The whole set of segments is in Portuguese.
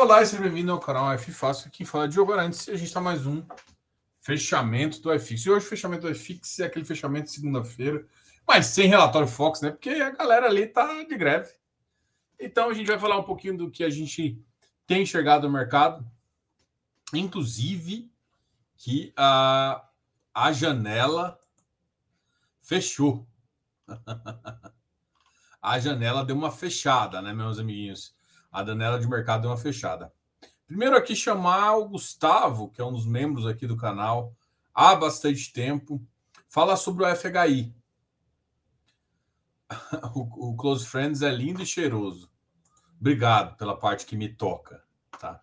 Olá e seja bem-vindo ao canal F Fácil. Quem fala é Diogo Arantes e a gente está mais um fechamento do FX. E hoje o fechamento do FX é aquele fechamento de segunda-feira, mas sem relatório Fox, né? Porque a galera ali tá de greve. Então a gente vai falar um pouquinho do que a gente tem enxergado no mercado, inclusive que a, a janela fechou. a janela deu uma fechada, né, meus amiguinhos? A janela de mercado deu uma fechada. Primeiro aqui chamar o Gustavo, que é um dos membros aqui do canal há bastante tempo, fala sobre o FHI. o, Close Friends é lindo e cheiroso. Obrigado pela parte que me toca, tá?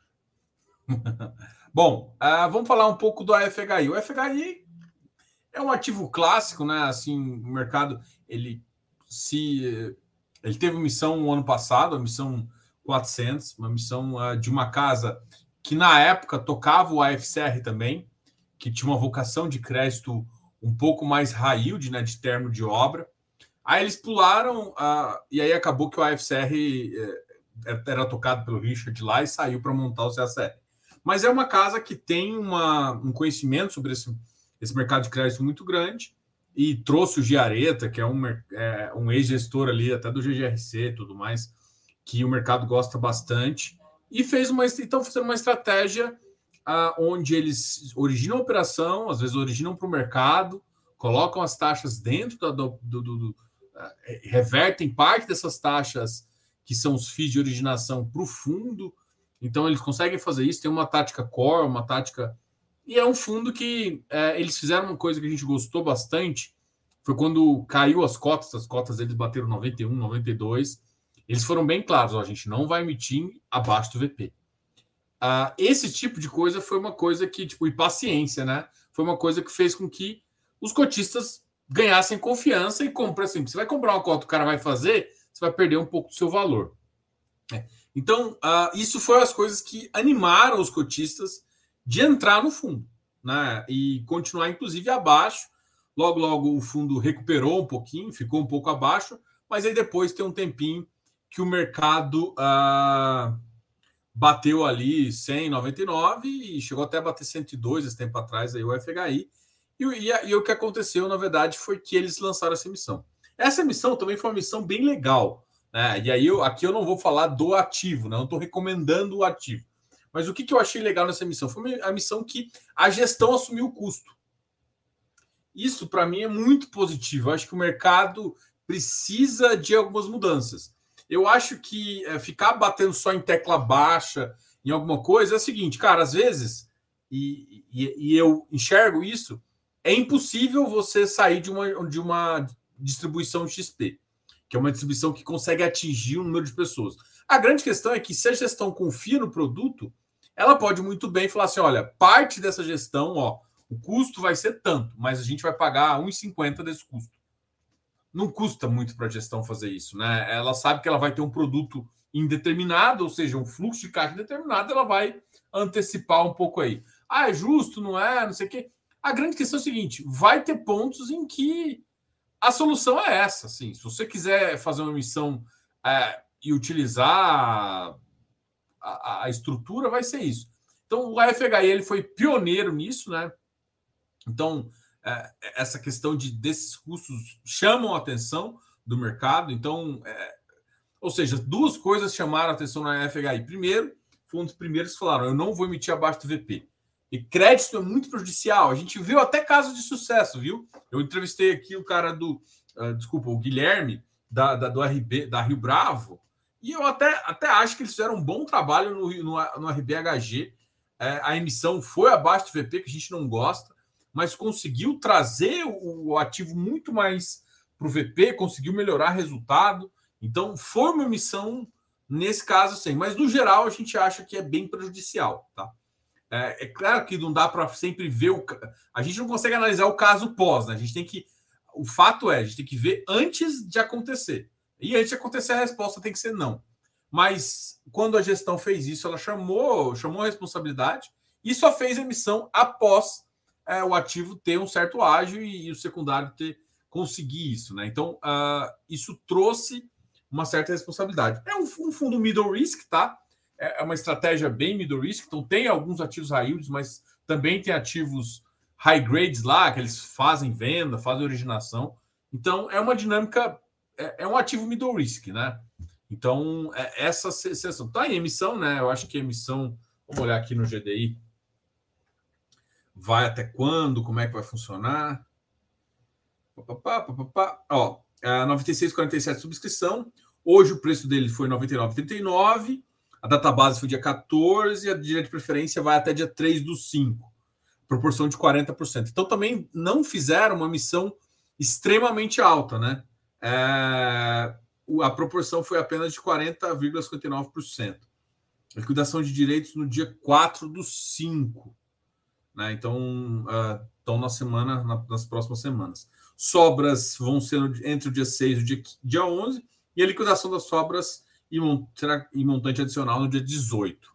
Bom, uh, vamos falar um pouco do FHI. O FHI é um ativo clássico, né? Assim, o mercado ele se ele teve missão no ano passado, a missão 400, uma missão uh, de uma casa que na época tocava o AFCR também, que tinha uma vocação de crédito um pouco mais raio de, né, de termo de obra. Aí eles pularam uh, e aí acabou que o AFCR eh, era tocado pelo Richard lá e saiu para montar o CACR. Mas é uma casa que tem uma, um conhecimento sobre esse, esse mercado de crédito muito grande e trouxe o Giareta, que é um, é, um ex-gestor ali, até do GGRC e tudo mais, que o mercado gosta bastante, e fez uma estão fazendo uma estratégia ah, onde eles originam a operação, às vezes originam para o mercado, colocam as taxas dentro da, do, do, do, do uh, revertem parte dessas taxas que são os FIIs de originação para o fundo. Então eles conseguem fazer isso, tem uma tática core, uma tática e é um fundo que é, eles fizeram uma coisa que a gente gostou bastante. Foi quando caiu as cotas, as cotas eles bateram 91, 92. Eles foram bem claros: ó, a gente não vai emitir abaixo do VP. Ah, esse tipo de coisa foi uma coisa que, tipo, e paciência, né? Foi uma coisa que fez com que os cotistas ganhassem confiança e comprem assim. Você vai comprar uma cota, o cara vai fazer, você vai perder um pouco do seu valor. É. Então, ah, isso foi as coisas que animaram os cotistas de entrar no fundo, né? E continuar, inclusive, abaixo. Logo, logo o fundo recuperou um pouquinho, ficou um pouco abaixo, mas aí depois tem um tempinho que o mercado ah, bateu ali 199 e chegou até a bater 102 esse tempo atrás, aí o FHI. E, e, e, o que aconteceu, na verdade, foi que eles lançaram essa missão. Essa missão também foi uma missão bem legal. Né? E aí, eu, aqui eu não vou falar do ativo, né? não estou recomendando o ativo. Mas o que, que eu achei legal nessa missão? Foi a missão que a gestão assumiu o custo. Isso, para mim, é muito positivo. Eu acho que o mercado precisa de algumas mudanças. Eu acho que é, ficar batendo só em tecla baixa, em alguma coisa, é o seguinte, cara, às vezes, e, e, e eu enxergo isso, é impossível você sair de uma, de uma distribuição XP, que é uma distribuição que consegue atingir o número de pessoas. A grande questão é que se a gestão confia no produto, ela pode muito bem falar assim: olha, parte dessa gestão, ó, o custo vai ser tanto, mas a gente vai pagar 1,50 desse custo. Não custa muito para a gestão fazer isso, né? Ela sabe que ela vai ter um produto indeterminado, ou seja, um fluxo de caixa determinado, ela vai antecipar um pouco aí. Ah, é justo, não é? Não sei o quê. A grande questão é o seguinte: vai ter pontos em que a solução é essa. Assim, se você quiser fazer uma emissão é, e utilizar a, a, estrutura vai ser isso. Então, o AFHI ele foi pioneiro nisso, né? Então, essa questão de desses custos chamam a atenção do mercado. Então, é, ou seja, duas coisas chamaram a atenção na AFHI. Primeiro, foi um dos primeiros que falaram: eu não vou emitir abaixo do VP. E crédito é muito prejudicial. A gente viu até casos de sucesso, viu? Eu entrevistei aqui o cara do, uh, desculpa, o Guilherme da, da, do RB da Rio Bravo. E eu até, até acho que eles fizeram um bom trabalho no, no, no RBHG. É, a emissão foi abaixo do VP, que a gente não gosta, mas conseguiu trazer o, ativo muito mais para o VP, conseguiu melhorar resultado. Então, foi uma emissão nesse caso, sim. Mas, no geral, a gente acha que é bem prejudicial. Tá? É, é claro que não dá para sempre ver o. A gente não consegue analisar o caso pós, né? A gente tem que. O fato é, a gente tem que ver antes de acontecer. E antes de acontecer, a resposta tem que ser não. Mas quando a gestão fez isso, ela chamou, chamou a responsabilidade e só fez emissão após é, o ativo ter um certo ágio e, e, o secundário ter conseguir isso, né? Então, uh, isso trouxe uma certa responsabilidade. É um, um, fundo middle risk, tá? é, é uma estratégia bem middle risk, então tem alguns ativos high yields, mas também tem ativos high grades lá, que eles fazem venda, fazem originação. Então, é uma dinâmica, é, é um ativo middle risk, né? Então, é, essa sessão. Tá em emissão, né? Eu acho que a emissão, vamos olhar aqui no GDI, vai até quando, como é que vai funcionar. Papapá, papapá. Ó, é 96,47 subscrição. Hoje o preço dele foi 99,39. A data base foi dia 14 e a direito de preferência vai até dia 3 do 5, proporção de 40%. Então também não fizeram uma missão extremamente alta, né? É, a proporção foi apenas de 40,59%. Liquidação de direitos no dia 4 do 5. Né? Então, uh, estão na semana, na, nas próximas semanas. Sobras vão ser entre o dia 6 e o dia, dia 11, e a liquidação das sobras e será em montante adicional no dia 18.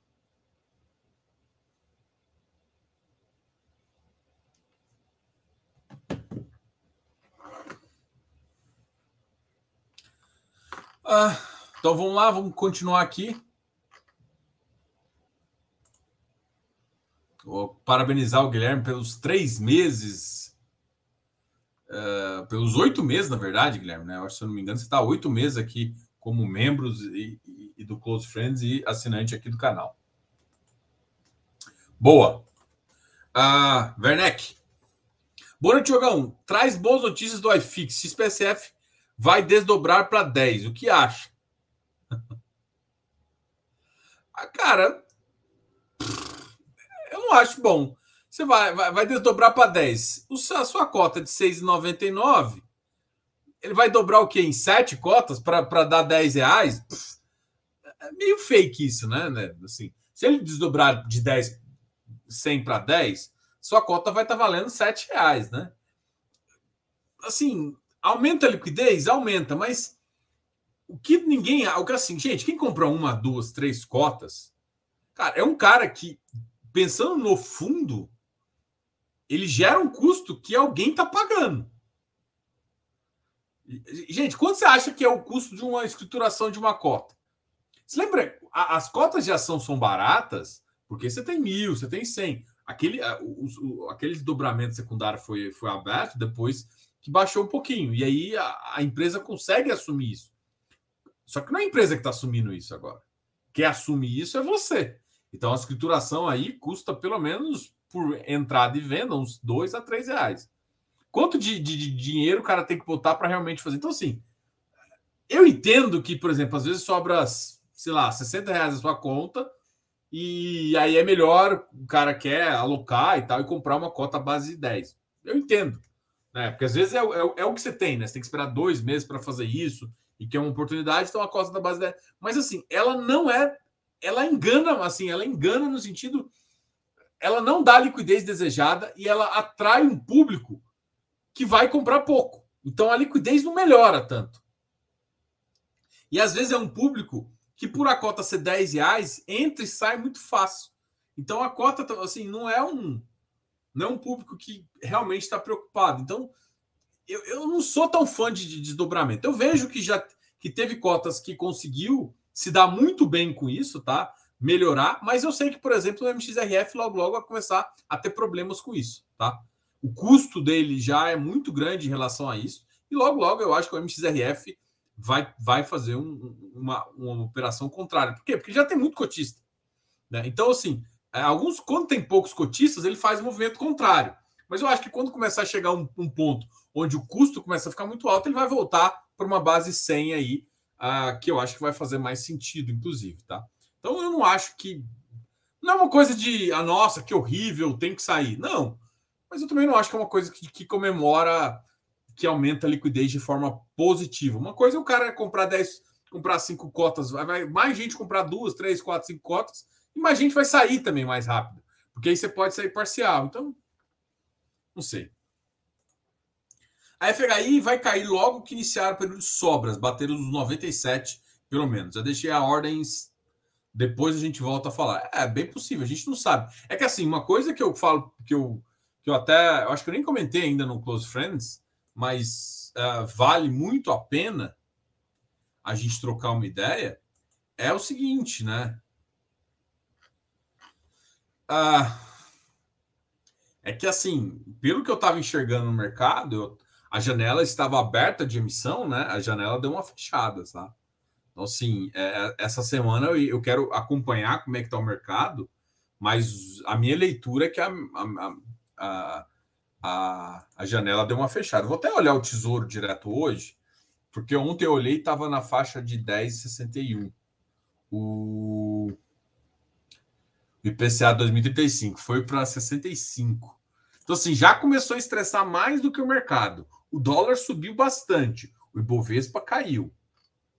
Ah, então vamos lá, vamos continuar aqui. Parabenizar o Guilherme pelos três meses, uh, pelos oito meses, na verdade, Guilherme, né? Se eu não me engano, você está oito meses aqui como membros e, e, e, do Close Friends e assinante aqui do canal. Boa. Uh, Werneck. Boa noite, Jogão. Traz boas notícias do iFix. XPSF vai desdobrar para 10. O que acha? ah, cara, não acho bom. Você vai, vai, vai desdobrar para 10. O, a sua cota de 6,99 ele vai dobrar o quê? Em sete cotas para dar 10 reais? Pff, é meio fake isso, né? né? Assim, se ele desdobrar de 10, 100 para 10, sua cota vai estar tá valendo 7 reais, né? Assim, aumenta a liquidez? Aumenta, mas o que ninguém. O que assim, gente, quem comprou uma, duas, três cotas, cara, é um cara que, pensando no fundo, ele gera um custo que alguém está pagando. Gente, quanto você acha que é o custo de uma escrituração de uma cota? Você lembra? As cotas de ação são baratas porque você tem mil, você tem cem. Aquele, o, aquele dobramento secundário foi, foi aberto depois que baixou um pouquinho. E aí a, a empresa consegue assumir isso. Só que não é a empresa que está assumindo isso agora. Quem assume isso é você. Então a escrituração aí custa pelo menos por entrada e venda uns dois a três reais. Quanto de, de, de dinheiro o cara tem que botar para realmente fazer? Então, assim, eu entendo que, por exemplo, às vezes sobra, sei lá, 60 reais na sua conta e aí é melhor o cara quer alocar e tal e comprar uma cota base de 10. Eu entendo, né? Porque às vezes é, é, é o que você tem, né? Você tem que esperar dois meses para fazer isso e que é uma oportunidade, então a cota da base 10. Mas assim, ela não é. Ela engana, assim, ela engana no sentido. Ela não dá a liquidez desejada e ela atrai um público que vai comprar pouco. Então a liquidez não melhora tanto. E às vezes é um público que, por a cota ser 10 reais, entra e sai muito fácil. Então a cota, assim, não é um, não é um público que realmente está preocupado. Então eu, eu não sou tão fã de, de desdobramento. Eu vejo que já que teve cotas que conseguiu se dar muito bem com isso, tá? Melhorar, mas eu sei que, por exemplo, o MXRF logo logo vai começar a ter problemas com isso, tá? o custo dele já é muito grande em relação a isso. E logo, logo, eu acho que o MXRF vai, vai fazer um, uma, uma operação contrária. Por quê? Porque já tem muito cotista. Né? Então, assim, é, alguns, quando tem poucos cotistas, ele faz um movimento contrário. Mas eu acho que quando começar a chegar um, um ponto onde o custo começa a ficar muito alto, ele vai voltar para uma base 100 aí, uh, que eu acho que vai fazer mais sentido, inclusive, tá? Então eu não acho que. Não é uma coisa de, ah, nossa, que horrível, tem que sair. Não mas eu também não acho que é uma coisa que, que comemora, que aumenta a liquidez de forma positiva. Uma coisa é o cara comprar 10, comprar cinco cotas, vai mais gente comprar duas, três, quatro, cinco cotas, e mais gente vai sair também mais rápido. Porque aí você pode sair parcial. Então, não sei. A FHI vai cair logo que iniciar o período de sobras, bater os 97, pelo menos. Eu deixei a ordens, depois a gente volta a falar. É bem possível, a gente não sabe. É que assim, uma coisa que eu falo, que eu que eu até eu acho que eu nem comentei ainda no Close Friends, mas uh, vale muito a pena a gente trocar uma ideia, é o seguinte, né? Ah, é que assim, pelo que eu estava enxergando no mercado, eu, a janela estava aberta de emissão, né? A janela deu uma fechada, tá? Então, assim, é, essa semana eu, eu, quero acompanhar como é que está o mercado, mas a minha leitura é que a, a, a, a, a janela deu uma fechada. Vou até olhar o tesouro direto hoje, porque ontem eu olhei e estava na faixa de 10,61. O IPCA 2035 foi para 65. Então, assim, já começou a estressar mais do que o mercado. O dólar subiu bastante, o Ibovespa caiu.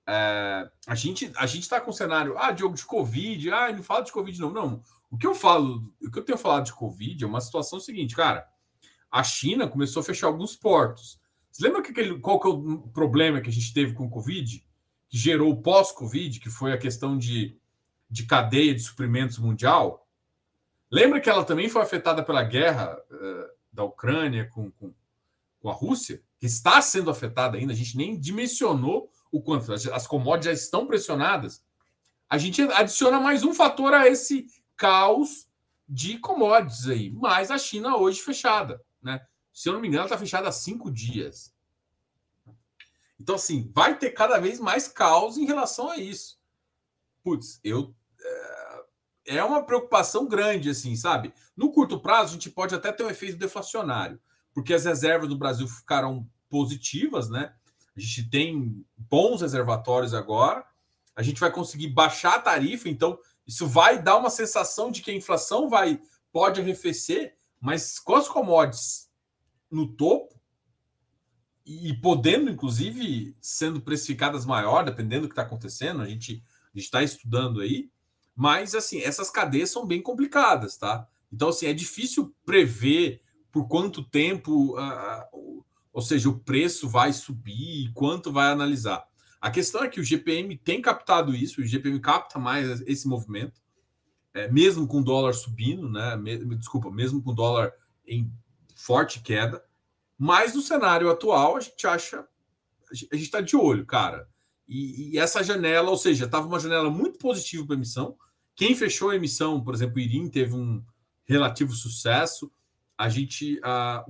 É, a gente a gente está com o cenário, ah, Diogo, de Covid, ah, não fala de Covid, não. Não. O que eu falo, o que eu tenho falado de Covid é uma situação seguinte, cara. A China começou a fechar alguns portos. Você lembra que aquele, qual que é o problema que a gente teve com o Covid? Que gerou o pós-Covid, que foi a questão de, de cadeia de suprimentos mundial? Lembra que ela também foi afetada pela guerra uh, da Ucrânia com, com, com a Rússia? Que está sendo afetada ainda, a gente nem dimensionou o quanto. As, commodities já estão pressionadas. A gente adiciona mais um fator a esse caos de commodities aí. Mas a China hoje fechada, né? Se eu não me engano, está fechada há cinco dias. Então, assim, vai ter cada vez mais caos em relação a isso. Putz, eu. É, é uma preocupação grande, assim, sabe? No curto prazo, a gente pode até ter um efeito deflacionário, porque as reservas do Brasil ficaram positivas, né? A gente tem bons reservatórios agora. A gente vai conseguir baixar a tarifa, então isso vai dar uma sensação de que a inflação vai pode arrefecer, mas com as commodities no topo e podendo, inclusive, sendo precificadas maior, dependendo do que está acontecendo, a gente está estudando aí. Mas, assim, essas cadeias são bem complicadas, tá? Então, assim, é difícil prever por quanto tempo, uh, ou seja, o preço vai subir e quanto vai analisar. A questão é que o GPM tem captado isso, o GPM capta mais esse movimento, é, mesmo com o dólar subindo, né? Me, desculpa, mesmo com o dólar em forte queda. Mas no cenário atual, a gente acha. A gente está de olho, cara. E, e, essa janela, ou seja, estava uma janela muito positiva para emissão. Quem fechou a emissão, por exemplo, o Irim teve um relativo sucesso. A gente,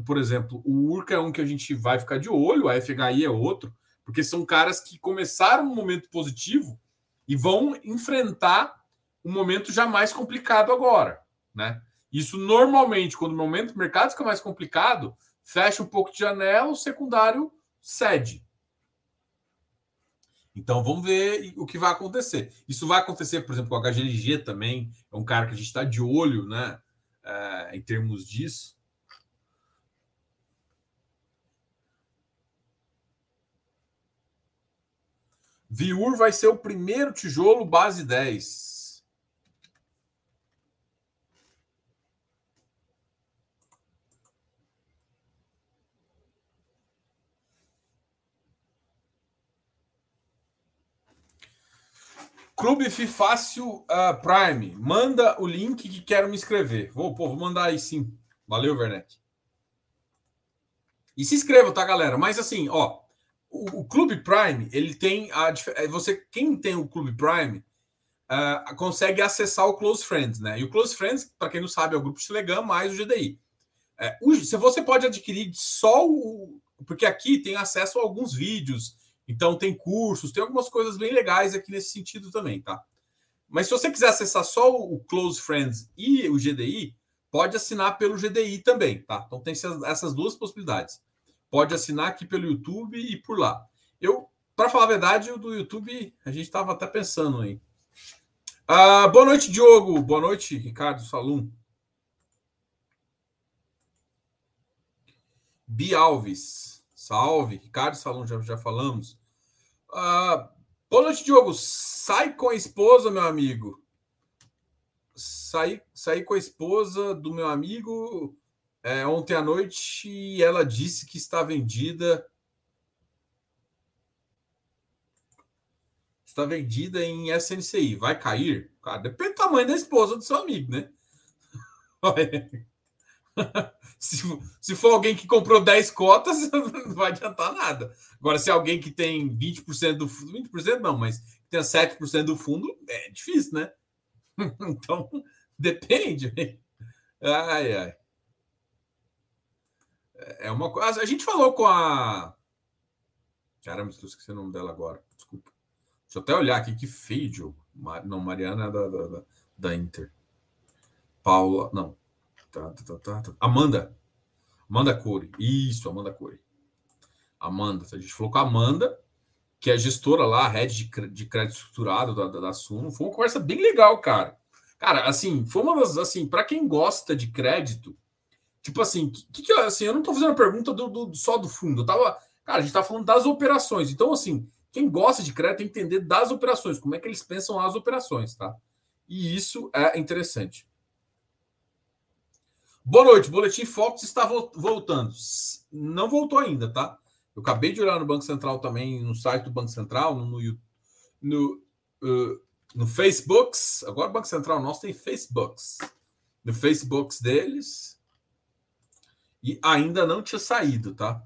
por exemplo, o Urca é um que a gente vai ficar de olho, a FHI é outro, porque são caras que começaram um momento positivo e vão enfrentar um momento já mais complicado agora, né? Isso normalmente, quando o momento do mercado fica mais complicado, fecha um pouco de janela, o secundário cede. Então vamos ver o que vai acontecer. Isso vai acontecer, por exemplo, com a HGLG também. É um cara que a gente está de olho, né? É, em termos disso. Viur vai ser o primeiro tijolo base 10. Clube Fifácil uh, Prime. Manda o link que quero me inscrever. Vou, pô, vou mandar aí sim. Valeu, Werneck. E se inscreva, tá, galera? Mas assim, ó, o, Clube Prime, ele tem a é, você quem tem o Clube Prime uh, consegue acessar o Close Friends, né? E o Close Friends, para quem não sabe, é o grupo Telegram mais o GDI. É, se você pode adquirir só o porque aqui tem acesso a alguns vídeos, então, tem cursos, tem algumas coisas bem legais aqui nesse sentido também, tá? Mas se você quiser acessar só o Close Friends e o GDI, pode assinar pelo GDI também, tá? Então, tem essas duas possibilidades. Pode assinar aqui pelo YouTube e por lá. Eu, para falar a verdade, o do YouTube, a gente estava até pensando aí. Ah, boa noite, Diogo. Boa noite, Ricardo Salum. Bi Alves. Salve. Ricardo Salum, já, já falamos. Uh, boa noite, Diogo. Sai com a esposa, meu amigo. Saí, saí com a esposa do meu amigo é, ontem à noite ela disse que está vendida. Está vendida em SNCI. Vai cair? Cara, depende do tamanho da esposa do seu amigo, né? se, se for alguém que comprou 10 cotas, não vai adiantar nada. Agora, se é alguém que tem 20% do fundo, 20% não, mas tem 7% do fundo, é difícil, né? Então, depende. Ai, ai. É uma coisa. A gente falou com a. Caramba, estou esquecendo o nome dela agora. Desculpa. Deixa eu até olhar aqui. Que feio, Diogo. Não, Mariana é da, da, da, Inter. Paula. Não. Tá, tá, tá, tá, Amanda. Amanda Core. Isso, Amanda Core. Amanda. A gente falou com a Amanda, que é gestora lá, head de, de crédito estruturado da, da, da Suno. Foi uma conversa bem legal, cara. Cara, assim, foi uma das. Assim, para quem gosta de crédito, tipo assim, que, que assim, eu não tô fazendo a pergunta do, do, só do fundo. Eu tava. Cara, a gente tá falando das operações. Então, assim, quem gosta de crédito tem que entender das operações, como é que eles pensam as operações, tá? E isso é interessante. Boa noite. Boletim Fox está voltando. Não voltou ainda, tá? Eu acabei de olhar no Banco Central também, no site do Banco Central, no, no, uh, no Facebook. Agora o Banco Central nosso tem Facebook. No Facebook deles. E ainda não tinha saído, tá?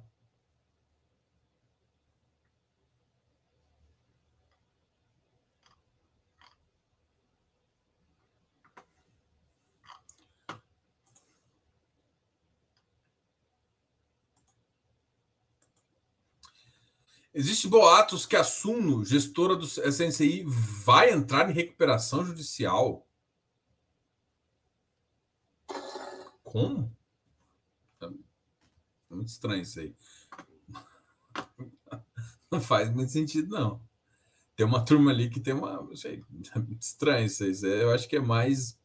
Existe boatos que a Suno, gestora do SNCI, vai entrar em recuperação judicial. Como? É muito estranho isso aí. Não faz muito sentido, não. Tem uma turma ali que tem uma. Não sei, é estranho isso aí. Eu acho que é mais.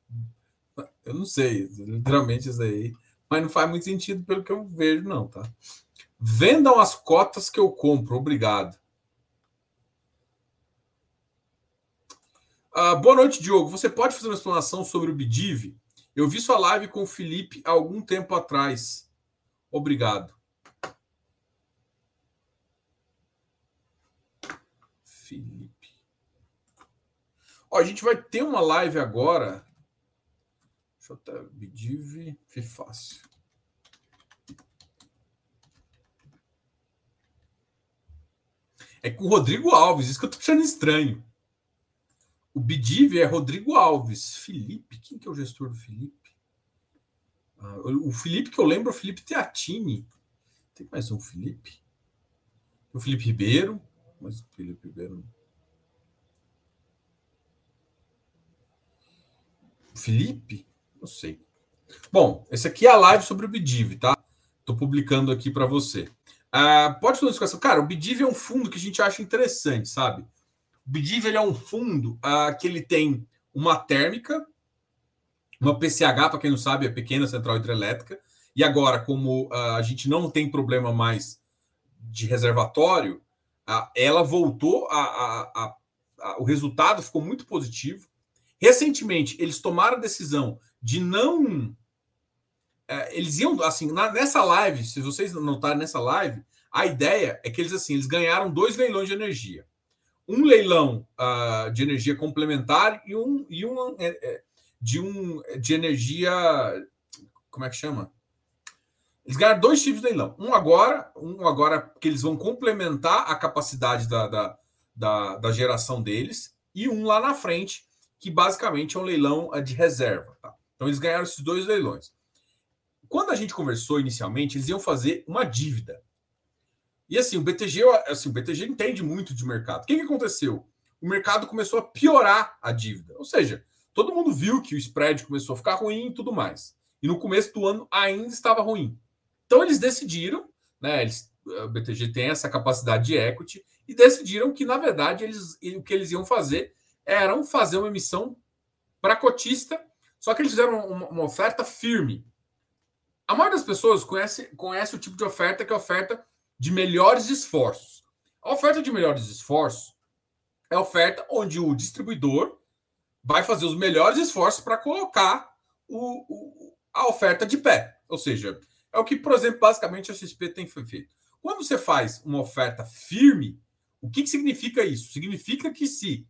Eu não sei, literalmente isso aí. Mas não faz muito sentido pelo que eu vejo, não, tá? Vendam as cotas que eu compro. Obrigado. Ah, boa noite, Diogo. Você pode fazer uma explanação sobre o Bidiv? Eu vi sua live com o Felipe há algum tempo atrás. Obrigado. Felipe. Ó, a gente vai ter uma live agora. Deixa eu até. Bidiv. Fácil. É com o Rodrigo Alves, isso que eu tô achando estranho. O Bidiv é Rodrigo Alves. Felipe, quem que é o gestor do Felipe? Ah, o Felipe que eu lembro é o Felipe Teatini. Tem mais um Felipe? O Felipe Ribeiro. Mas o Felipe Ribeiro. Felipe? Não sei. Bom, esse aqui é a live sobre o Bidiv, tá? Tô publicando aqui para você. Uh, pode fazer discussão. Cara, o Bidiv é um fundo que a gente acha interessante, sabe? O Bidiv é um fundo uh, que ele tem uma térmica, uma PCH, para quem não sabe, é pequena central hidrelétrica. E agora, como uh, a gente não tem problema mais de reservatório, ela voltou a, a, a, o resultado ficou muito positivo. Recentemente, eles tomaram a decisão de não é, eles iam assim nessa live, se vocês notarem nessa live, a ideia é que eles assim eles ganharam dois leilões de energia, um leilão uh, de energia complementar e um e um é, é, de um de energia como é que chama? Eles ganharam dois tipos de leilão. Um agora, um agora que eles vão complementar a capacidade da, da, da, da geração deles, e um lá na frente, que basicamente é um leilão de reserva. Tá? Então eles ganharam esses dois leilões. Quando a gente conversou inicialmente, eles iam fazer uma dívida. E assim, o BTG, assim, o BTG entende muito de mercado. O que, que aconteceu? O mercado começou a piorar a dívida. Ou seja, todo mundo viu que o spread começou a ficar ruim e tudo mais. E no começo do ano ainda estava ruim. Então eles decidiram, né? Eles, o BTG tem essa capacidade de equity e decidiram que, na verdade, eles, o que eles iam fazer era fazer uma emissão para cotista, só que eles fizeram uma, uma oferta firme. A maioria das pessoas conhece, conhece o tipo de oferta que é a oferta de melhores esforços. A oferta de melhores esforços é a oferta onde o distribuidor vai fazer os melhores esforços para colocar o, o, a oferta de pé. Ou seja, é o que, por exemplo, basicamente a XP tem feito. Quando você faz uma oferta firme, o que, que significa isso? Significa que se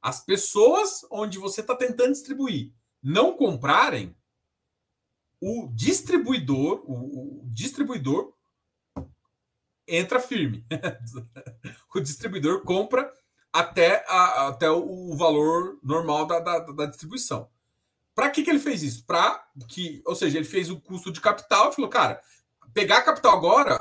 as pessoas onde você está tentando distribuir não comprarem, o distribuidor, o, o distribuidor entra firme. o distribuidor compra até, a, até o valor normal da, da, da, distribuição. Para que, que ele fez isso? Para que, ou seja, ele fez o custo de capital e falou, cara, pegar capital agora,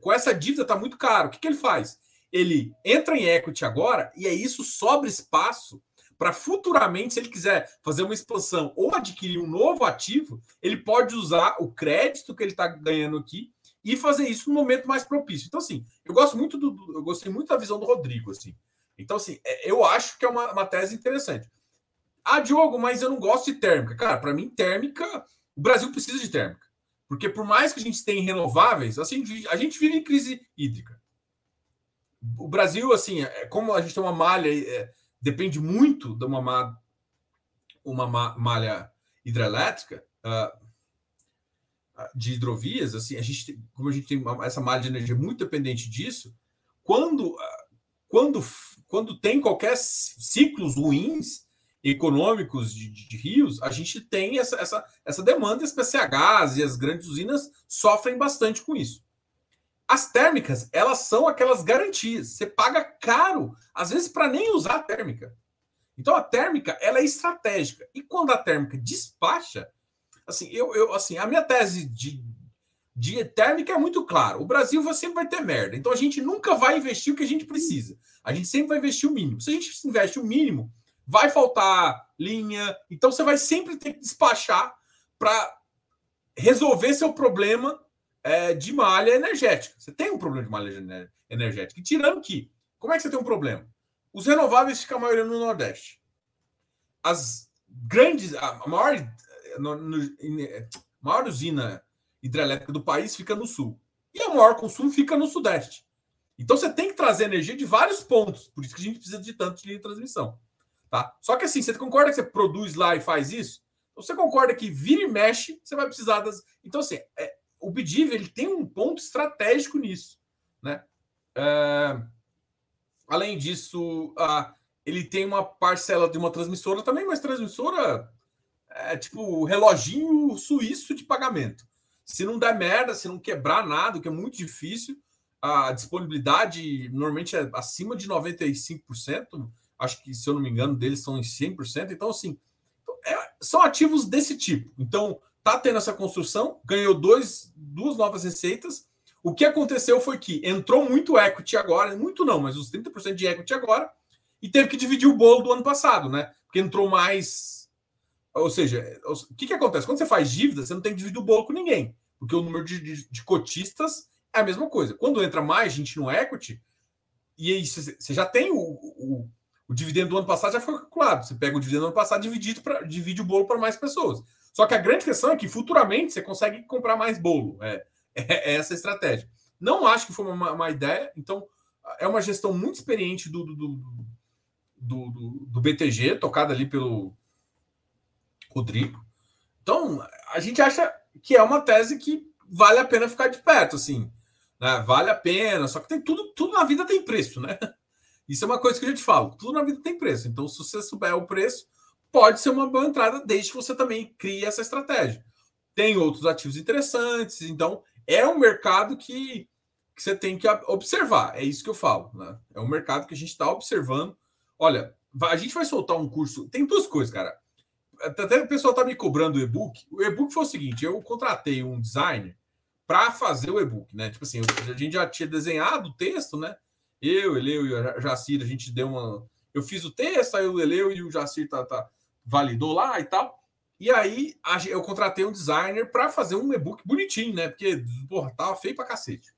com essa dívida tá muito caro. O que, que ele faz? Ele entra em equity agora e é isso sobra espaço para futuramente, se ele quiser fazer uma expansão ou adquirir um novo ativo, ele pode usar o crédito que ele está ganhando aqui e fazer isso no momento mais propício. Então, assim, eu gosto muito do, eu gostei muito da visão do Rodrigo, assim. Então, assim, é, eu acho que é uma, uma tese interessante. Ah, Diogo, mas eu não gosto de térmica. Cara, para mim, térmica, o Brasil precisa de térmica. Porque por mais que a gente tenha renováveis, assim, a gente vive em crise hídrica. O Brasil, assim, é, como a gente tem uma malha, é, depende muito de uma, uma malha hidrelétrica, uh, de hidrovias, assim, a gente, como a gente tem essa malha de energia muito dependente disso, quando, quando, quando tem qualquer ciclos ruins econômicos de, de, de rios, a gente tem essa, essa, essa demanda, as PCHs e as grandes usinas sofrem bastante com isso. As térmicas, elas são aquelas garantias. Você paga caro, às vezes, para nem usar a térmica. Então, a térmica, ela é estratégica. E quando a térmica despacha, assim, eu, eu assim, a minha tese de, de térmica é muito clara. O Brasil sempre vai ter merda. Então a gente nunca vai investir o que a gente precisa. A gente sempre vai investir o mínimo. Se a gente investe o mínimo, vai faltar linha. Então você vai sempre ter que despachar para resolver seu problema é, de malha energética. Você tem um problema de malha energética. E tirando que, como é que você tem um problema? Os renováveis ficam a maioria no Nordeste. As grandes, a maior no, no, a maior usina hidrelétrica do país fica no sul. E o maior consumo fica no sudeste. Então você tem que trazer energia de vários pontos. Por isso que a gente precisa de tanto de transmissão. Tá? Só que assim, você concorda que você produz lá e faz isso? Então, você concorda que vira e mexe, você vai precisar das. Então, assim, é, o BDIV ele tem um ponto estratégico nisso. Né? É... Além disso, a... ele tem uma parcela de uma transmissora também, mas transmissora é tipo o reloginho suíço de pagamento. Se não der merda, se não quebrar nada, que é muito difícil, a disponibilidade normalmente é acima de 95%. Acho que, se eu não me engano, deles são em 100%. Então, assim, é, são ativos desse tipo. Então, tá tendo essa construção, ganhou dois, duas novas receitas. O que aconteceu foi que entrou muito equity agora, muito não, mas os 30% de equity agora, e teve que dividir o bolo do ano passado, né? Porque entrou mais ou seja, o que, que acontece? Quando você faz dívida, você não tem que dividir o bolo com ninguém, porque o número de, de, de cotistas é a mesma coisa. Quando entra mais gente no equity, e aí você já tem o, o, o, dividendo do ano passado já foi calculado. Você pega o dividendo do ano passado divide, pra, divide o bolo para mais pessoas. Só que a grande questão é que futuramente você consegue comprar mais bolo. É, é, é essa a estratégia. Não acho que foi uma, uma, ideia, então é uma gestão muito experiente do, do, do, do, do BTG, tocada ali pelo, Rodrigo. Então, a gente acha que é uma tese que vale a pena ficar de perto, assim. Né? Vale a pena, só que tem tudo, tudo na vida tem preço, né? Isso é uma coisa que a gente fala, tudo na vida tem preço. Então, se você souber o preço, pode ser uma boa entrada, desde que você também crie essa estratégia. Tem outros ativos interessantes, então é um mercado que, que você tem que observar. É isso que eu falo, né? É um mercado que a gente está observando. Olha, a gente vai soltar um curso. Tem duas coisas, cara até o pessoal tá me cobrando o e-book. O e-book foi o seguinte: eu contratei um designer para fazer o e-book, né? Tipo assim, a gente já tinha desenhado o texto, né? Eu, Eleu e o Jacir, a gente deu uma. Eu fiz o texto, aí o Eleu e o Jacir tá, tá, validou lá e tal. E aí eu contratei um designer para fazer um e-book bonitinho, né? Porque, porra, tava feio pra cacete.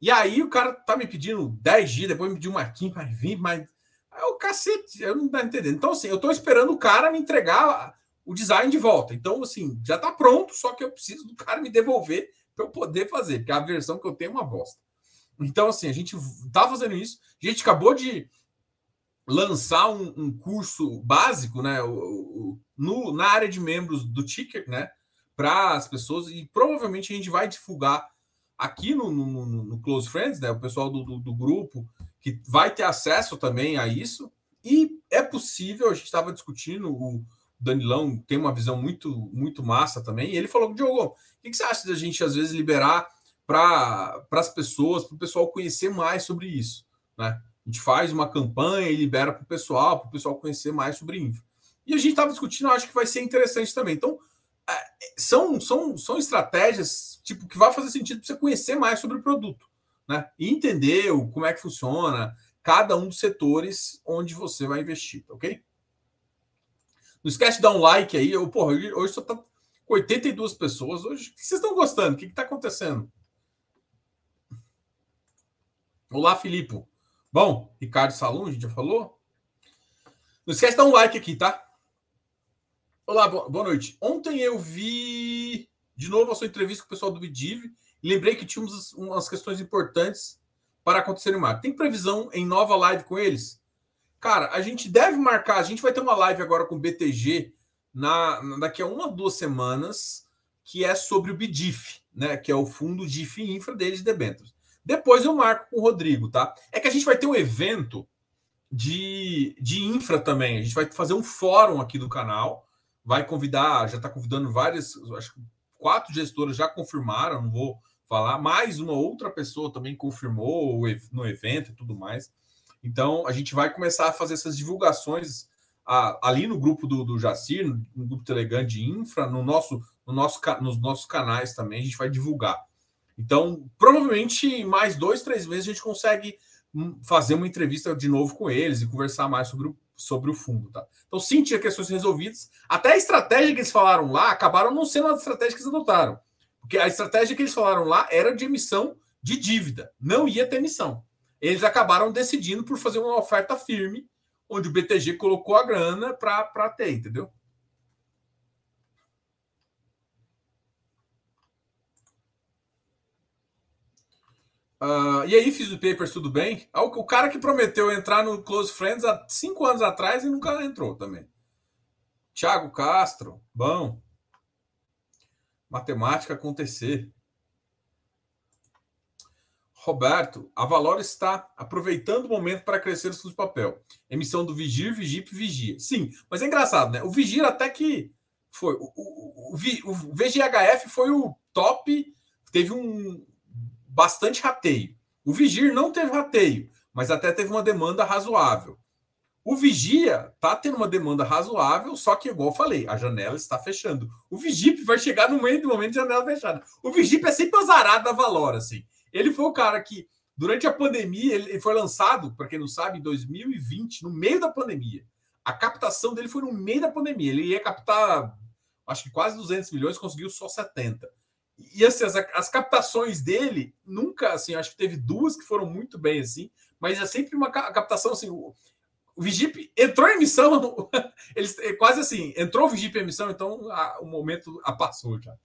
E aí o cara tá me pedindo 10 dias, depois me pediu uma quinta, mas vim, mas é o cacete, eu não tô entendendo. Então, assim, eu estou esperando o cara me entregar o design de volta. Então, assim, já está pronto, só que eu preciso do cara me devolver para eu poder fazer, porque a versão que eu tenho é uma bosta. Então, assim, a gente está fazendo isso. A gente acabou de lançar um, um curso básico, né, o, o, no, na área de membros do Ticker, né, para as pessoas, e provavelmente a gente vai divulgar aqui no, no, no Close Friends, né, o pessoal do, do, do grupo que vai ter acesso também a isso. E é possível, a gente estava discutindo, o Danilão tem uma visão muito, muito massa também. E ele falou: Diogo, o que, você acha da gente às vezes liberar para as pessoas, para o pessoal conhecer mais sobre isso? Né? A gente faz uma campanha e libera para o pessoal, para o pessoal conhecer mais sobre info. E a gente estava discutindo, acho que vai ser interessante também. Então, é, são, são, são estratégias tipo que vai fazer sentido para você conhecer mais sobre o produto, né? E entender como é que funciona cada um dos setores onde você vai investir, tá ok? Não esquece de dar um like aí. Eu, porra, hoje só tá 82 pessoas. Hoje, o que vocês estão gostando? O que está acontecendo? Olá, Filipe. Bom, Ricardo Salum, a gente já falou. Não esquece de dar um like aqui, tá? Olá, boa noite. Ontem eu vi de novo a sua entrevista com o pessoal do Bidiv e lembrei que tínhamos umas questões importantes para acontecer no mar. Tem previsão em nova live com eles? Cara, a gente deve marcar, a gente vai ter uma live agora com o BTG na, daqui a uma duas semanas, que é sobre o BDIF, né? Que é o fundo DIF Infra deles de debêntures. Depois eu marco com o Rodrigo, tá? É que a gente vai ter um evento de, de infra também. A gente vai fazer um fórum aqui do canal vai convidar, já está convidando várias, acho que quatro gestoras já confirmaram, não vou falar, mais uma outra pessoa também confirmou no evento e tudo mais. Então, a gente vai começar a fazer essas divulgações a, ali no grupo do, do Jacir, no, no, grupo Telegram de Infra, no nosso, no nosso, nos nossos canais também, a gente vai divulgar. Então, provavelmente, mais dois, três meses a gente consegue hum, fazer uma entrevista de novo com eles e conversar mais sobre o sobre o fundo, tá? Então, sim, tinha questões resolvidas. Até a estratégia que eles falaram lá acabaram não sendo a estratégia que eles adotaram. Porque a estratégia que eles falaram lá era de emissão de dívida, não ia ter emissão. Eles acabaram decidindo por fazer uma oferta firme, onde o BTG colocou a grana para ter, entendeu? Uh, e aí, fiz o Papers, tudo bem? Ah, o cara que prometeu entrar no Close Friends há cinco anos atrás e nunca entrou também. Tiago Castro, bom. Matemática acontecer. Roberto, a Valor está aproveitando o momento para crescer os de papel. Emissão do Vigir, Vigip, Vigia. Sim, mas é engraçado, né? O Vigir até que foi. O, o, o, o VGHF foi o top, teve um, bastante rateio. O Vigir não teve rateio, mas até teve uma demanda razoável. O Vigia está tendo uma demanda razoável, só que, igual eu falei, a janela está fechando. O Vigip vai chegar no meio do momento de janela fechada. O Vigip é sempre azarado da Valor, assim. Ele foi o cara que, durante a pandemia, ele foi lançado, para quem não sabe, em 2020, no meio da pandemia. A captação dele foi no meio da pandemia. Ele ia captar, acho que quase 200 milhões, conseguiu só 70. E assim, as, as, captações dele, nunca, assim, acho que teve duas que foram muito bem, assim, mas é sempre uma captação, assim, o, o Vigip entrou em emissão, eles é quase assim, entrou o Vigip em emissão, então a, o momento a passou já.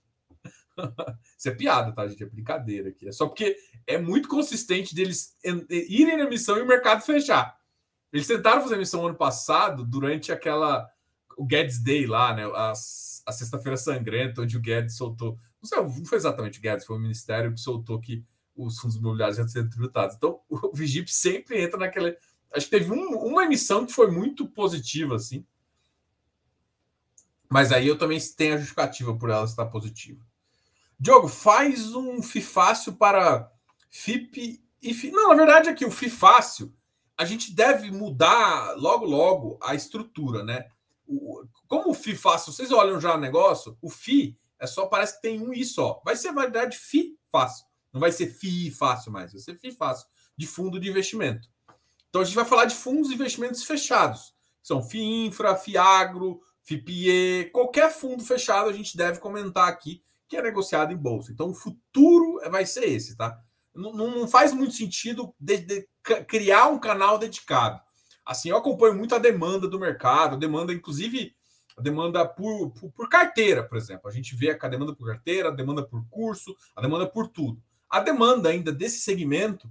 Isso é piada, tá, gente? É brincadeira aqui. É só porque é muito consistente deles irem na emissão e o mercado fechar. Eles tentaram fazer emissão ano passado, durante aquela. O Guedes Day lá, né? As, a Sexta-feira Sangrenta, onde o Guedes soltou não, sei, não foi exatamente o Guedes, foi o Ministério que soltou que os fundos imobiliários iam ser tributados. Então, o Vigip sempre entra naquela. Acho que teve um, uma emissão que foi muito positiva, assim. Mas aí eu também tenho a justificativa por ela estar positiva. Diogo, faz um FIFácil para FIP e FI... Não, na verdade, aqui o FIFácil, a gente deve mudar logo, logo a estrutura, né? O, como o FIFácil, vocês olham já o negócio, o FI é só, parece que tem um I só. Vai ser a variedade FI fácil. Não vai ser FI fácil mais, vai ser FI fácil, de fundo de investimento. Então a gente vai falar de fundos de investimentos fechados. São FI Infra, FI Agro, FIPIE, qualquer fundo fechado a gente deve comentar aqui que é negociado em bolsa. Então o futuro vai ser esse, tá? Não, não faz muito sentido de, de criar um canal dedicado. Assim, eu acompanho muito a demanda do mercado, a demanda, inclusive, a demanda por, por, por, carteira, por exemplo. A gente vê a demanda por carteira, a demanda por curso, a demanda por tudo. A demanda ainda desse segmento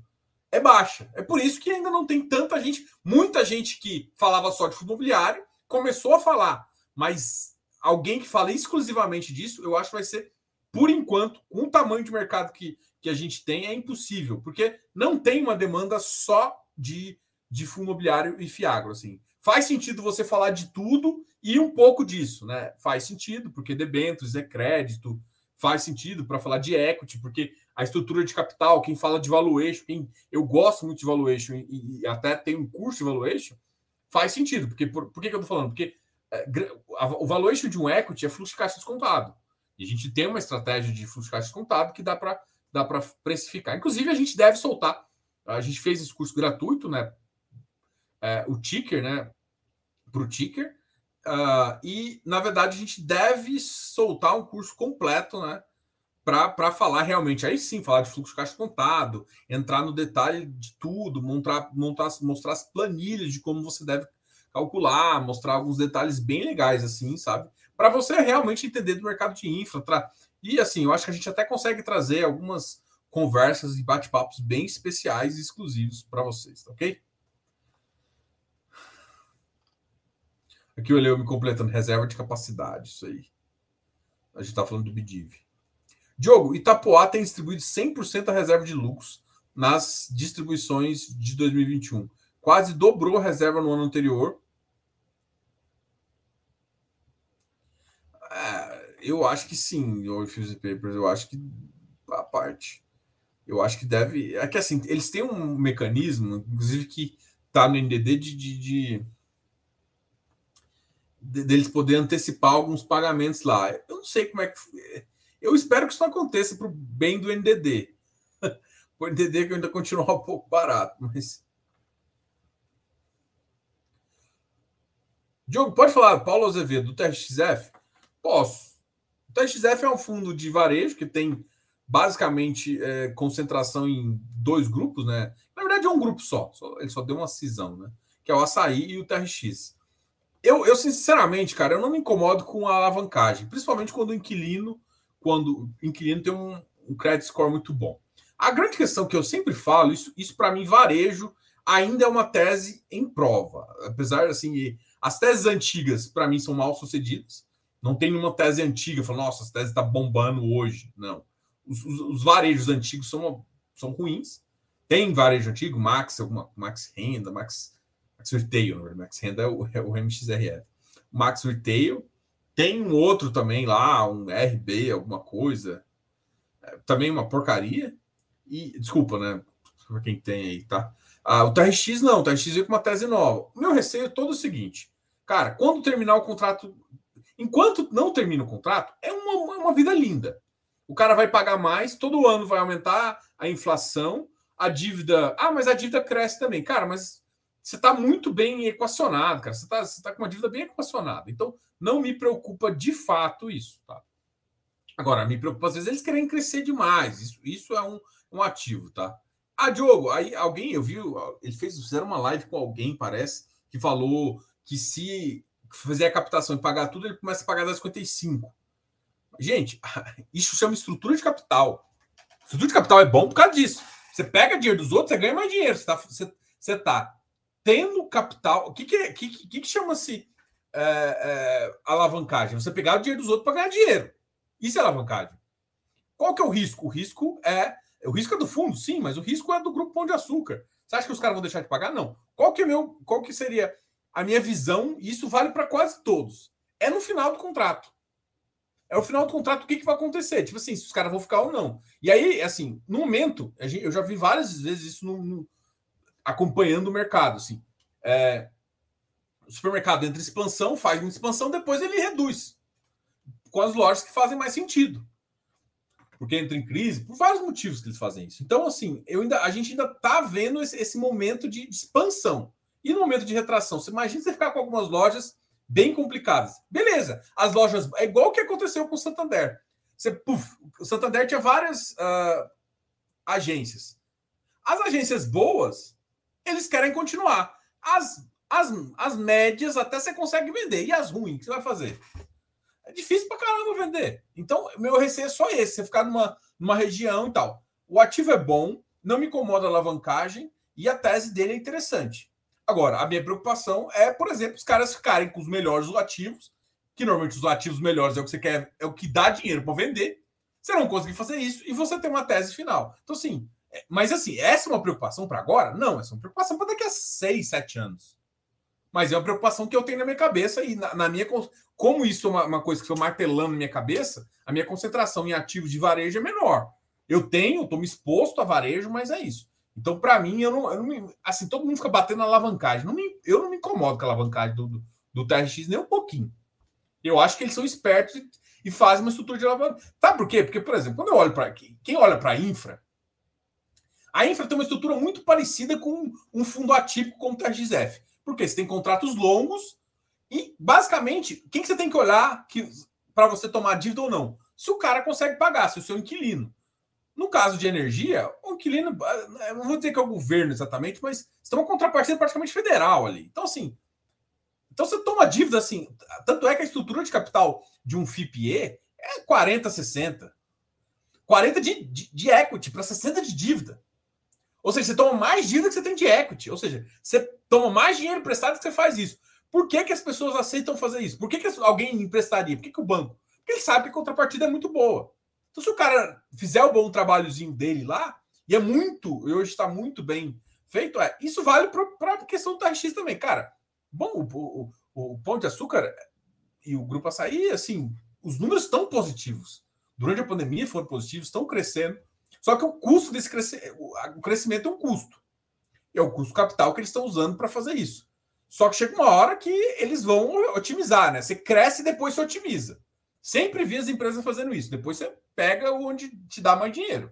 é baixa. É por isso que ainda não tem tanta gente, muita gente que falava só de fundo imobiliário começou a falar, mas alguém que fala exclusivamente disso, eu acho que vai ser, por enquanto, com o tamanho de mercado que, que a gente tem, é impossível, porque não tem uma demanda só de, de fundo imobiliário e fiagro. Assim. Faz sentido você falar de tudo e um pouco disso, né? Faz sentido, porque debêntures é crédito, faz sentido para falar de equity, porque a estrutura de capital, quem fala de valuation, quem eu gosto muito de valuation e, e até tem um curso de valuation, faz sentido. Porque por, por que, que eu estou falando? Porque é, o valuation de um equity é fluxo de caixa descontado. E a gente tem uma estratégia de fluxo de caixa descontado que dá para dá para precificar. Inclusive, a gente deve soltar. A gente fez esse curso gratuito, né? É, o ticker, né? Para o ticker. Uh, e, na verdade, a gente deve soltar um curso completo, né? Para falar realmente, aí sim, falar de fluxo de caixa contado, entrar no detalhe de tudo, montar, montar, mostrar as planilhas de como você deve calcular, mostrar alguns detalhes bem legais, assim, sabe? Para você realmente entender do mercado de infra. Tra... E assim, eu acho que a gente até consegue trazer algumas conversas e bate-papos bem especiais e exclusivos para vocês, tá ok? Aqui o Eleu me completando, reserva de capacidade, isso aí. A gente está falando do Bidiv. Diogo, Itapoá tem distribuído 100% da reserva de lucros nas distribuições de 2021. Quase dobrou a reserva no ano anterior. É, eu acho que sim, o Fuse Papers. Eu acho que a parte. Eu acho que deve. É que assim, eles têm um mecanismo, inclusive, que está no NDD de, de, de deles poder antecipar alguns pagamentos lá. Eu não sei como é que. Eu espero que isso não aconteça para o bem do NDD. o NDD que ainda continua um pouco barato, mas. Diogo, pode falar, Paulo Azevedo, do TRXF? Posso. O TRXF é um fundo de varejo que tem basicamente é, concentração em dois grupos, né? Na verdade, é um grupo só, só ele só deu uma cisão, né? Que é o Açaí e o TRX. Eu, eu, sinceramente, cara, eu não me incomodo com a alavancagem, principalmente quando o inquilino, quando o inquilino tem um, um credit score muito bom. A grande questão que eu sempre falo, isso, isso para mim, varejo, ainda é uma tese em prova. Apesar, assim, as teses antigas, para mim, são mal sucedidas. Não tem nenhuma tese antiga, falando, nossa, essa tese está bombando hoje. Não. Os, os, os, varejos antigos são, são ruins. Tem varejo antigo, Max, alguma, Max Renda, Max Max Retail, né? Max Renda é o, é o MXRF. Max Retail tem um outro também lá, um RB, alguma coisa. É, também uma porcaria. E, desculpa, né? Para quem tem aí, tá? Ah, o TRX não, o TRX veio com uma tese nova. O meu receio é todo o seguinte: cara, quando terminar o contrato, enquanto não termina o contrato, é uma, uma vida linda. O cara vai pagar mais, todo ano vai aumentar a inflação, a dívida. Ah, mas a dívida cresce também. Cara, mas você está muito bem equacionado, cara. Você está tá com uma dívida bem equacionada. Então, não me preocupa de fato isso, tá? Agora, me preocupa às vezes eles querem crescer demais. Isso, isso é um, um ativo, tá? Ah, Diogo, aí alguém, eu vi, ele fez, fizeram uma live com alguém, parece, que falou que se fizer a captação e pagar tudo, ele começa a pagar 10,55. Gente, isso chama estrutura de capital. Estrutura de capital é bom por causa disso. Você pega dinheiro dos outros, você ganha mais dinheiro. Você está você, tá tendo capital. O que, que, que, que, que chama-se é, é, alavancagem? Você pegar o dinheiro dos outros para ganhar dinheiro. Isso é alavancagem. Qual que é o risco? O risco é. O risco é do fundo, sim, mas o risco é do grupo Pão de Açúcar. Você acha que os caras vão deixar de pagar? Não. Qual que é meu, qual que seria a minha visão? E isso vale para quase todos. É no final do contrato. É o final do contrato, o que, que vai acontecer? Tipo assim, se os caras vão ficar ou não. E aí, assim, no momento, eu já vi várias vezes isso no, no acompanhando o mercado. Assim. É, o supermercado entra em expansão, faz uma expansão, depois ele reduz com as lojas que fazem mais sentido. Porque entra em crise, por vários motivos que eles fazem isso. Então, assim, eu ainda, a gente ainda está vendo esse, esse, momento de, de expansão. E no momento de retração, você imagina você ficar com algumas lojas bem complicadas. Beleza, as lojas. É igual o que aconteceu com o Santander. Você, puff, o Santander tinha várias uh, agências. As agências boas eles querem continuar. As, as, as médias até você consegue vender. E as ruins, o que você vai fazer? É difícil pra caramba vender. Então, meu receio é só esse: você ficar numa, numa região e tal. O ativo é bom, não me incomoda a alavancagem e a tese dele é interessante. Agora, a minha preocupação é, por exemplo, os caras ficarem com os melhores ativos, que normalmente os ativos melhores é o que você quer, é o que dá dinheiro para vender. Você não conseguir fazer isso e você tem uma tese final. Então, assim, mas assim, essa é uma preocupação para agora? Não, essa é uma preocupação para daqui a seis, sete anos. Mas é uma preocupação que eu tenho na minha cabeça e na, na minha. Como isso é uma, uma coisa que eu martelando na minha cabeça, a minha concentração em ativos de varejo é menor. Eu tenho, estou me exposto a varejo, mas é isso. Então, para mim, eu não, eu não me, assim, todo mundo fica batendo na alavancagem. Não me, eu não me incomodo com a alavancagem do, do, do TRX nem um pouquinho. Eu acho que eles são espertos e, e fazem uma estrutura de alavanca. Sabe por quê? Porque, por exemplo, quando eu olho para quem olha para a infra, a infra tem uma estrutura muito parecida com um fundo atípico como o TRXF. Porque você tem contratos longos e, basicamente, quem que você tem que olhar que, para você tomar dívida ou não? Se o cara consegue pagar, se o seu inquilino. No caso de energia, o inquilino, não vou dizer que é o governo exatamente, mas tem uma contrapartida praticamente federal ali. Então, assim, então você toma dívida assim. Tanto é que a estrutura de capital de um FIPE é 40, 60. 40 de, de, de equity para 60 de dívida. Ou seja, você toma mais dívida que você tem de equity. Ou seja, você toma mais dinheiro emprestado que você faz isso. Por que, que as pessoas aceitam fazer isso? Por que, que alguém emprestaria? Por que, que o banco? Porque ele sabe que a contrapartida é muito boa. Então, se o cara fizer o bom trabalhozinho dele lá, e é muito, e hoje está muito bem feito, é, isso vale para a questão do TRX também. Cara, bom, o, o, o Pão de Açúcar e o Grupo Açaí, assim, os números estão positivos. Durante a pandemia foram positivos, estão crescendo. Só que o custo desse crescimento, o crescimento é um custo. É o custo capital que eles estão usando para fazer isso. Só que chega uma hora que eles vão otimizar, né? Você cresce e depois se otimiza. Sempre vi as empresas fazendo isso. Depois você pega onde te dá mais dinheiro.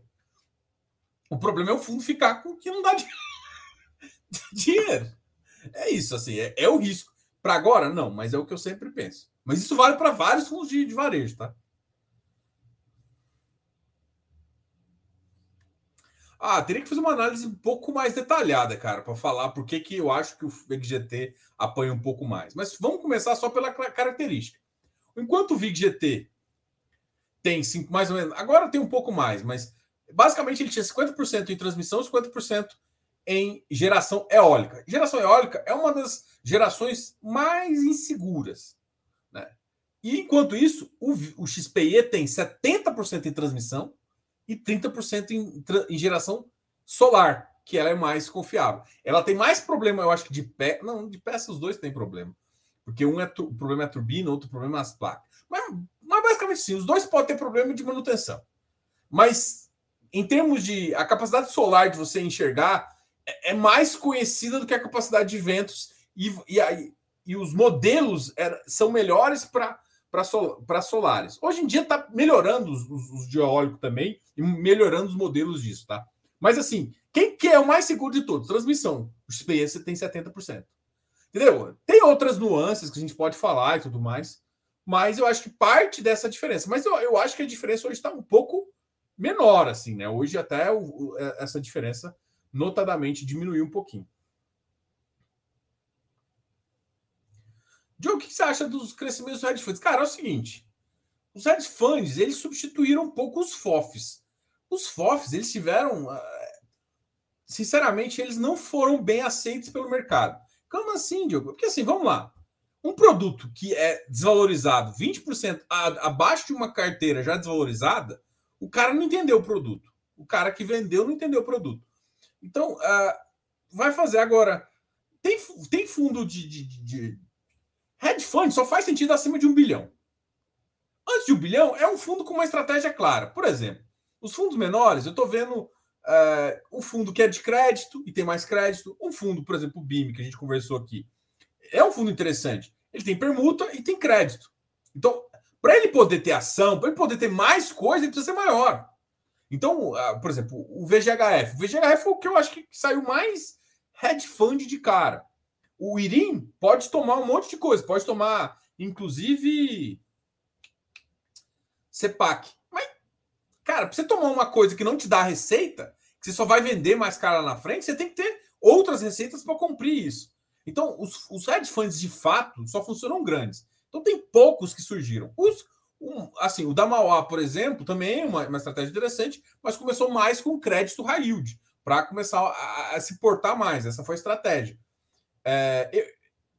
O problema é o fundo ficar com o que não dá dinheiro. É isso, assim, é, é o risco. Para agora, não, mas é o que eu sempre penso. Mas isso vale para vários fundos de, de varejo, tá? Ah, teria que fazer uma análise um pouco mais detalhada, cara, para falar por que, que eu acho que o VIGGT apanha um pouco mais. Mas vamos começar só pela característica. Enquanto o VIGGT tem cinco, mais ou menos. Agora tem um pouco mais, mas basicamente ele tinha 50% em transmissão e 50% em geração eólica. Geração eólica é uma das gerações mais inseguras. Né? E enquanto isso, o, o XPE tem 70% em transmissão e 30% em, em geração solar, que ela é mais confiável. Ela tem mais problema, eu acho que de pé. Não, de peça os dois têm problema. Porque um é o problema é a turbina, outro problema é as placas. Mas mas basicamente sim, os dois podem ter problema de manutenção. Mas em termos de a capacidade solar de você enxergar é, é mais conhecida do que a capacidade de ventos e, e, e os modelos é, são melhores para para solares. Hoje em dia está melhorando os, os, os de eólico também e melhorando os modelos disso, tá? Mas assim, quem que é o mais seguro de todos? Transmissão. O XPS tem 70%. Entendeu? Tem outras nuances que a gente pode falar e tudo mais, mas eu acho que parte dessa diferença. Mas eu, eu acho que a diferença hoje está um pouco menor, assim, né? Hoje até o, é, essa diferença notadamente diminuiu um pouquinho. Joe, o que você acha dos crescimentos dos hedge funds? Cara, é o seguinte: os hedge funds eles substituíram um pouco os FOFs. Os FOFs eles tiveram, ah, sinceramente, eles não foram bem aceitos pelo mercado. Como assim, Diogo? Porque assim, vamos lá um produto que é desvalorizado 20% abaixo de uma carteira já desvalorizada, o cara não entendeu o produto. O cara que vendeu não entendeu o produto. Então, uh, vai fazer agora. Tem, tem fundo de, de, de, fund só faz sentido acima de um bilhão. Antes de um bilhão, é um fundo com uma estratégia clara. Por exemplo, os fundos menores, eu estou vendo um fundo que é de crédito e tem mais crédito. Um fundo, por exemplo, o BIM, que a gente conversou aqui, é um fundo interessante. Ele tem permuta e tem crédito. Então, para ele poder ter ação, para ele poder ter mais coisa, ele precisa ser maior. Então, ah, por exemplo, o VGHF. O VGHF é o que eu acho que saiu mais hedge fund de cara. O IRIM pode tomar um monte de coisa, pode tomar, inclusive, CEPAC. Cara, para você tomar uma coisa que não te dá receita, que você só vai vender mais cara na frente, você tem que ter outras receitas para cumprir isso. Então, os, os hedge funds de fato só funcionam grandes. Então, tem poucos que surgiram. Os, um, assim, o da Mauá, por exemplo, também é uma, uma estratégia interessante, mas começou mais com crédito high yield, para começar a, a, se portar mais. Essa foi a estratégia. É, eu,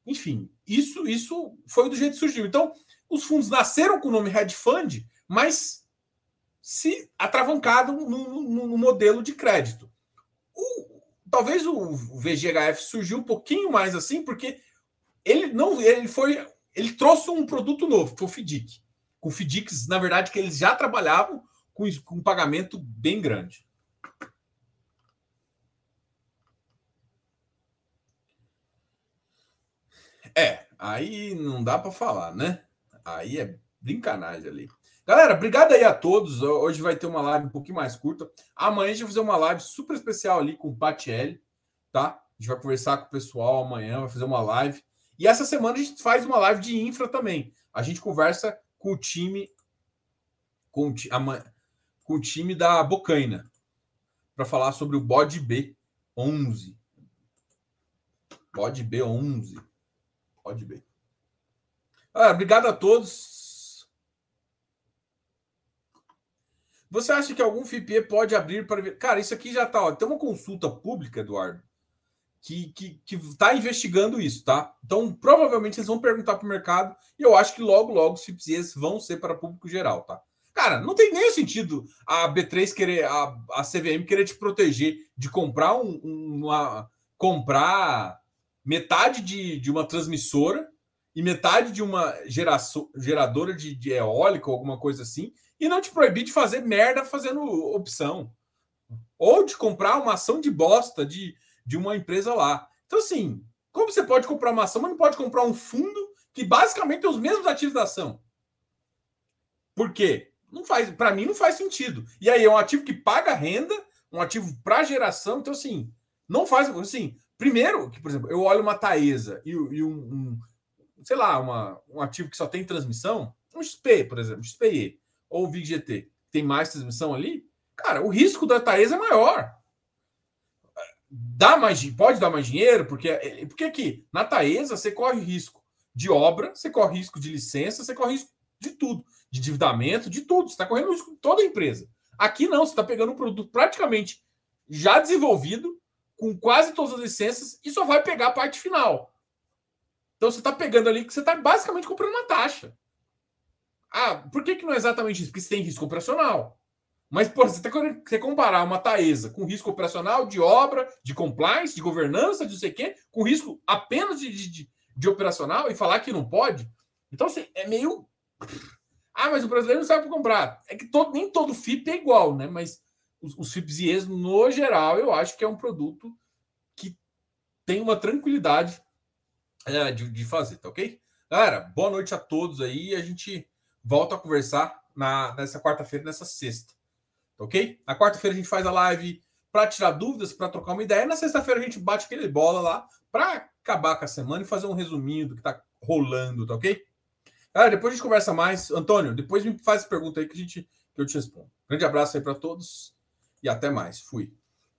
enfim, isso, isso foi do jeito que surgiu. Então, os fundos nasceram com o nome hedge fund, mas se atravancado no, modelo de crédito. O, talvez o VGHF surgiu um pouquinho mais assim, porque ele não ele foi ele trouxe um produto novo, que foi o FDIC. Com FDICs, na verdade, que eles já trabalhavam com, com um pagamento bem grande. É, Aí não dá para falar, né? Aí é brincanagem ali. Galera, obrigado aí a todos. Hoje vai ter uma live um pouquinho mais curta. Amanhã a gente vai fazer uma live super especial ali com o Patielli, tá? A gente vai conversar com o pessoal amanhã, vai fazer uma live. E essa semana a gente faz uma live de infra também. A gente conversa com o time com o, com o time da Bocaina para falar sobre o bode B11. Bode B11. Bode B. Ah, obrigado a todos. Você acha que algum FIPE pode abrir para ver? Cara, isso aqui já está. Tem uma consulta pública, Eduardo, que está investigando isso, tá? Então, provavelmente eles vão perguntar para o mercado e eu acho que logo, logo os FIPs vão ser para público geral, tá? Cara, não tem nem sentido a B3 querer, a, a CVM querer te proteger de comprar um, uma. comprar metade de, de uma transmissora e metade de uma geração, geradora de, de eólica ou alguma coisa assim, e não te proibir de fazer merda fazendo opção. Ou de comprar uma ação de bosta de, de uma empresa lá. Então, assim, como você pode comprar uma ação, mas não pode comprar um fundo que basicamente tem os mesmos ativos da ação? Por quê? Não faz, para mim não faz sentido. E aí é um ativo que paga renda, um ativo para geração, então assim, não faz assim. Primeiro, que por exemplo, eu olho uma Taesa e, e um, um, sei lá, uma, um ativo que só tem transmissão, um XP, por exemplo, XPE ou o VGT tem mais transmissão ali, cara, o risco da Taesa é maior. Dá mais, pode dar mais dinheiro, porque, porque aqui, na Taesa, você corre risco de obra, você corre risco de licença, você corre risco de tudo, de endividamento, de tudo. Você está correndo risco de toda a empresa. Aqui não, você está pegando um produto praticamente já desenvolvido, com quase todas as licenças, e só vai pegar a parte final. Então você está pegando ali que você está basicamente comprando uma taxa. Ah, por que, que não é exatamente isso? Porque você tem risco operacional. Mas, pô, você, que você comparar uma Taesa com risco operacional de obra, de compliance, de governança, de não sei o quê, com risco apenas de, de, de operacional e falar que não pode. Então, assim, é meio. Ah, mas o brasileiro não sabe comprar. É que todo, nem todo FIP é igual, né? Mas os, os FIPs e ES, no geral, eu acho que é um produto que tem uma tranquilidade é, de, de fazer, tá ok? Galera, boa noite a todos aí. A gente volto a conversar na, nessa quarta-feira, nessa sexta. Ok? Na quarta-feira a gente faz a live para tirar dúvidas, para trocar uma ideia. Na sexta-feira a gente bate aquele bola lá para acabar com a semana e fazer um resuminho do que está rolando, tá ok? Galera, depois a gente conversa mais. Antônio, depois me faz pergunta aí que, a gente, que eu te respondo. Grande abraço aí para todos e até mais. Fui.